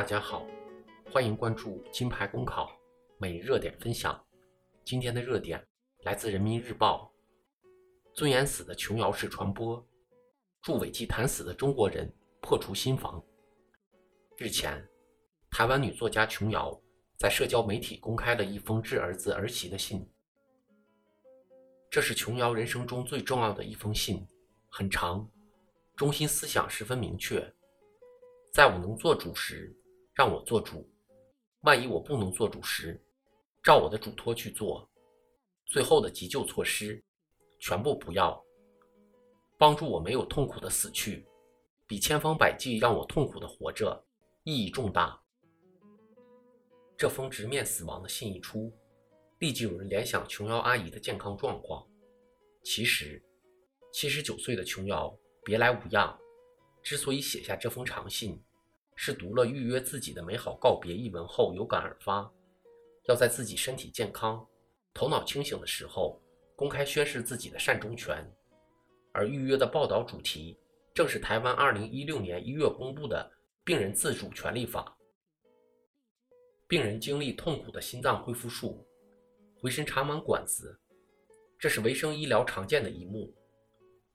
大家好，欢迎关注金牌公考每日热点分享。今天的热点来自人民日报：尊严死的琼瑶式传播，助违纪谈死的中国人破除心防。日前，台湾女作家琼瑶在社交媒体公开了一封致儿子儿媳的信。这是琼瑶人生中最重要的一封信，很长，中心思想十分明确。在我能做主时，让我做主；万一我不能做主时，照我的嘱托去做。最后的急救措施，全部不要。帮助我没有痛苦的死去，比千方百计让我痛苦的活着意义重大。这封直面死亡的信一出，立即有人联想琼瑶阿姨的健康状况。其实，七十九岁的琼瑶别来无恙。之所以写下这封长信，是读了预约自己的美好告别一文后有感而发，要在自己身体健康、头脑清醒的时候公开宣示自己的善终权。而预约的报道主题正是台湾二零一六年一月公布的《病人自主权利法》。病人经历痛苦的心脏恢复术，浑身插满管子，这是维生医疗常见的一幕。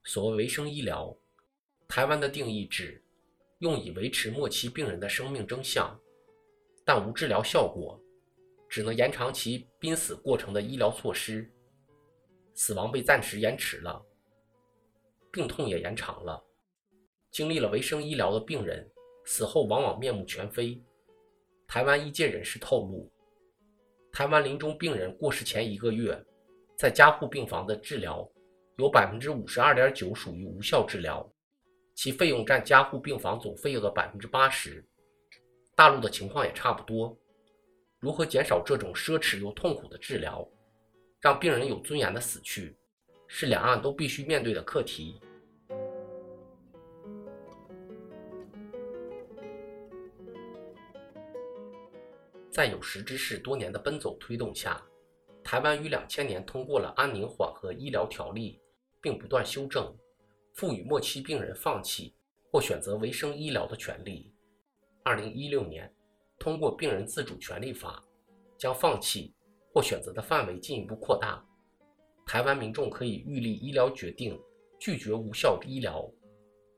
所谓维生医疗。台湾的定义指用以维持末期病人的生命征象，但无治疗效果，只能延长其濒死过程的医疗措施。死亡被暂时延迟了，病痛也延长了。经历了维生医疗的病人死后往往面目全非。台湾医界人士透露，台湾临终病人过世前一个月，在加护病房的治疗有百分之五十二点九属于无效治疗。其费用占加护病房总费用的百分之八十，大陆的情况也差不多。如何减少这种奢侈又痛苦的治疗，让病人有尊严的死去，是两岸都必须面对的课题。在有识之士多年的奔走推动下，台湾于两千年通过了《安宁缓和医疗条例》，并不断修正。赋予末期病人放弃或选择维生医疗的权利。二零一六年，通过《病人自主权利法》，将放弃或选择的范围进一步扩大。台湾民众可以预立医疗决定，拒绝无效医疗。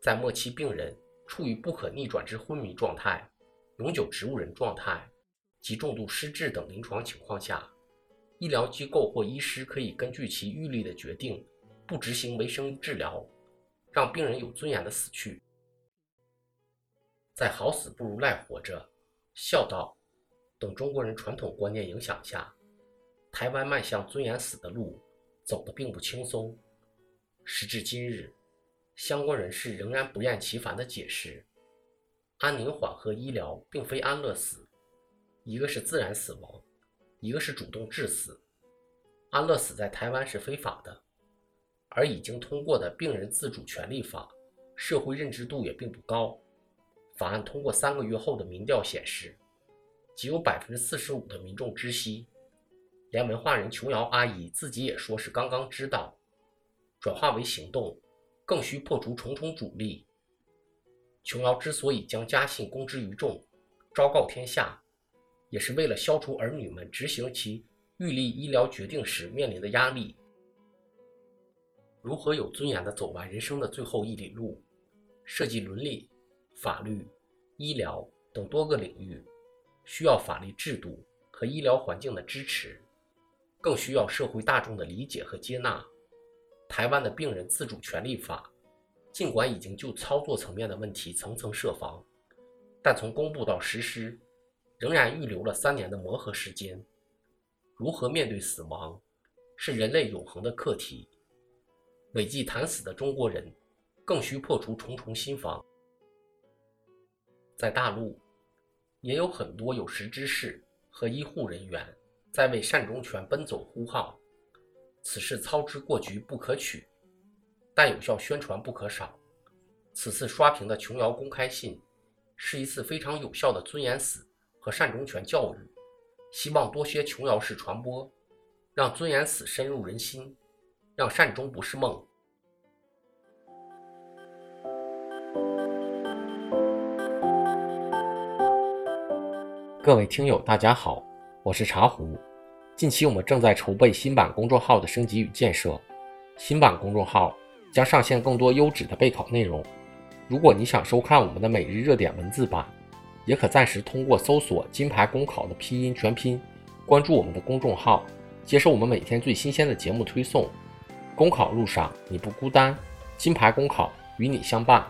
在末期病人处于不可逆转之昏迷状态、永久植物人状态及重度失智等临床情况下，医疗机构或医师可以根据其预立的决定，不执行维生治疗。让病人有尊严的死去，在“好死不如赖活着”、孝道等中国人传统观念影响下，台湾迈向尊严死的路走得并不轻松。时至今日，相关人士仍然不厌其烦地解释：安宁缓和医疗并非安乐死，一个是自然死亡，一个是主动致死。安乐死在台湾是非法的。而已经通过的《病人自主权利法》，社会认知度也并不高。法案通过三个月后的民调显示，仅有百分之四十五的民众知悉，连文化人琼瑶阿姨自己也说是刚刚知道。转化为行动，更需破除重重阻力。琼瑶之所以将家信公之于众，昭告天下，也是为了消除儿女们执行其预立医疗决定时面临的压力。如何有尊严地走完人生的最后一里路，涉及伦理、法律、医疗等多个领域，需要法律制度和医疗环境的支持，更需要社会大众的理解和接纳。台湾的病人自主权利法，尽管已经就操作层面的问题层层设防，但从公布到实施，仍然预留了三年的磨合时间。如何面对死亡，是人类永恒的课题。违纪谈死的中国人，更需破除重重心防。在大陆，也有很多有识之士和医护人员在为善终权奔走呼号。此事操之过急不可取，但有效宣传不可少。此次刷屏的琼瑶公开信，是一次非常有效的尊严死和善终权教育。希望多些琼瑶式传播，让尊严死深入人心，让善终不是梦。各位听友，大家好，我是茶壶。近期我们正在筹备新版公众号的升级与建设，新版公众号将上线更多优质的备考内容。如果你想收看我们的每日热点文字版，也可暂时通过搜索“金牌公考”的拼音全拼，关注我们的公众号，接受我们每天最新鲜的节目推送。公考路上你不孤单，金牌公考与你相伴。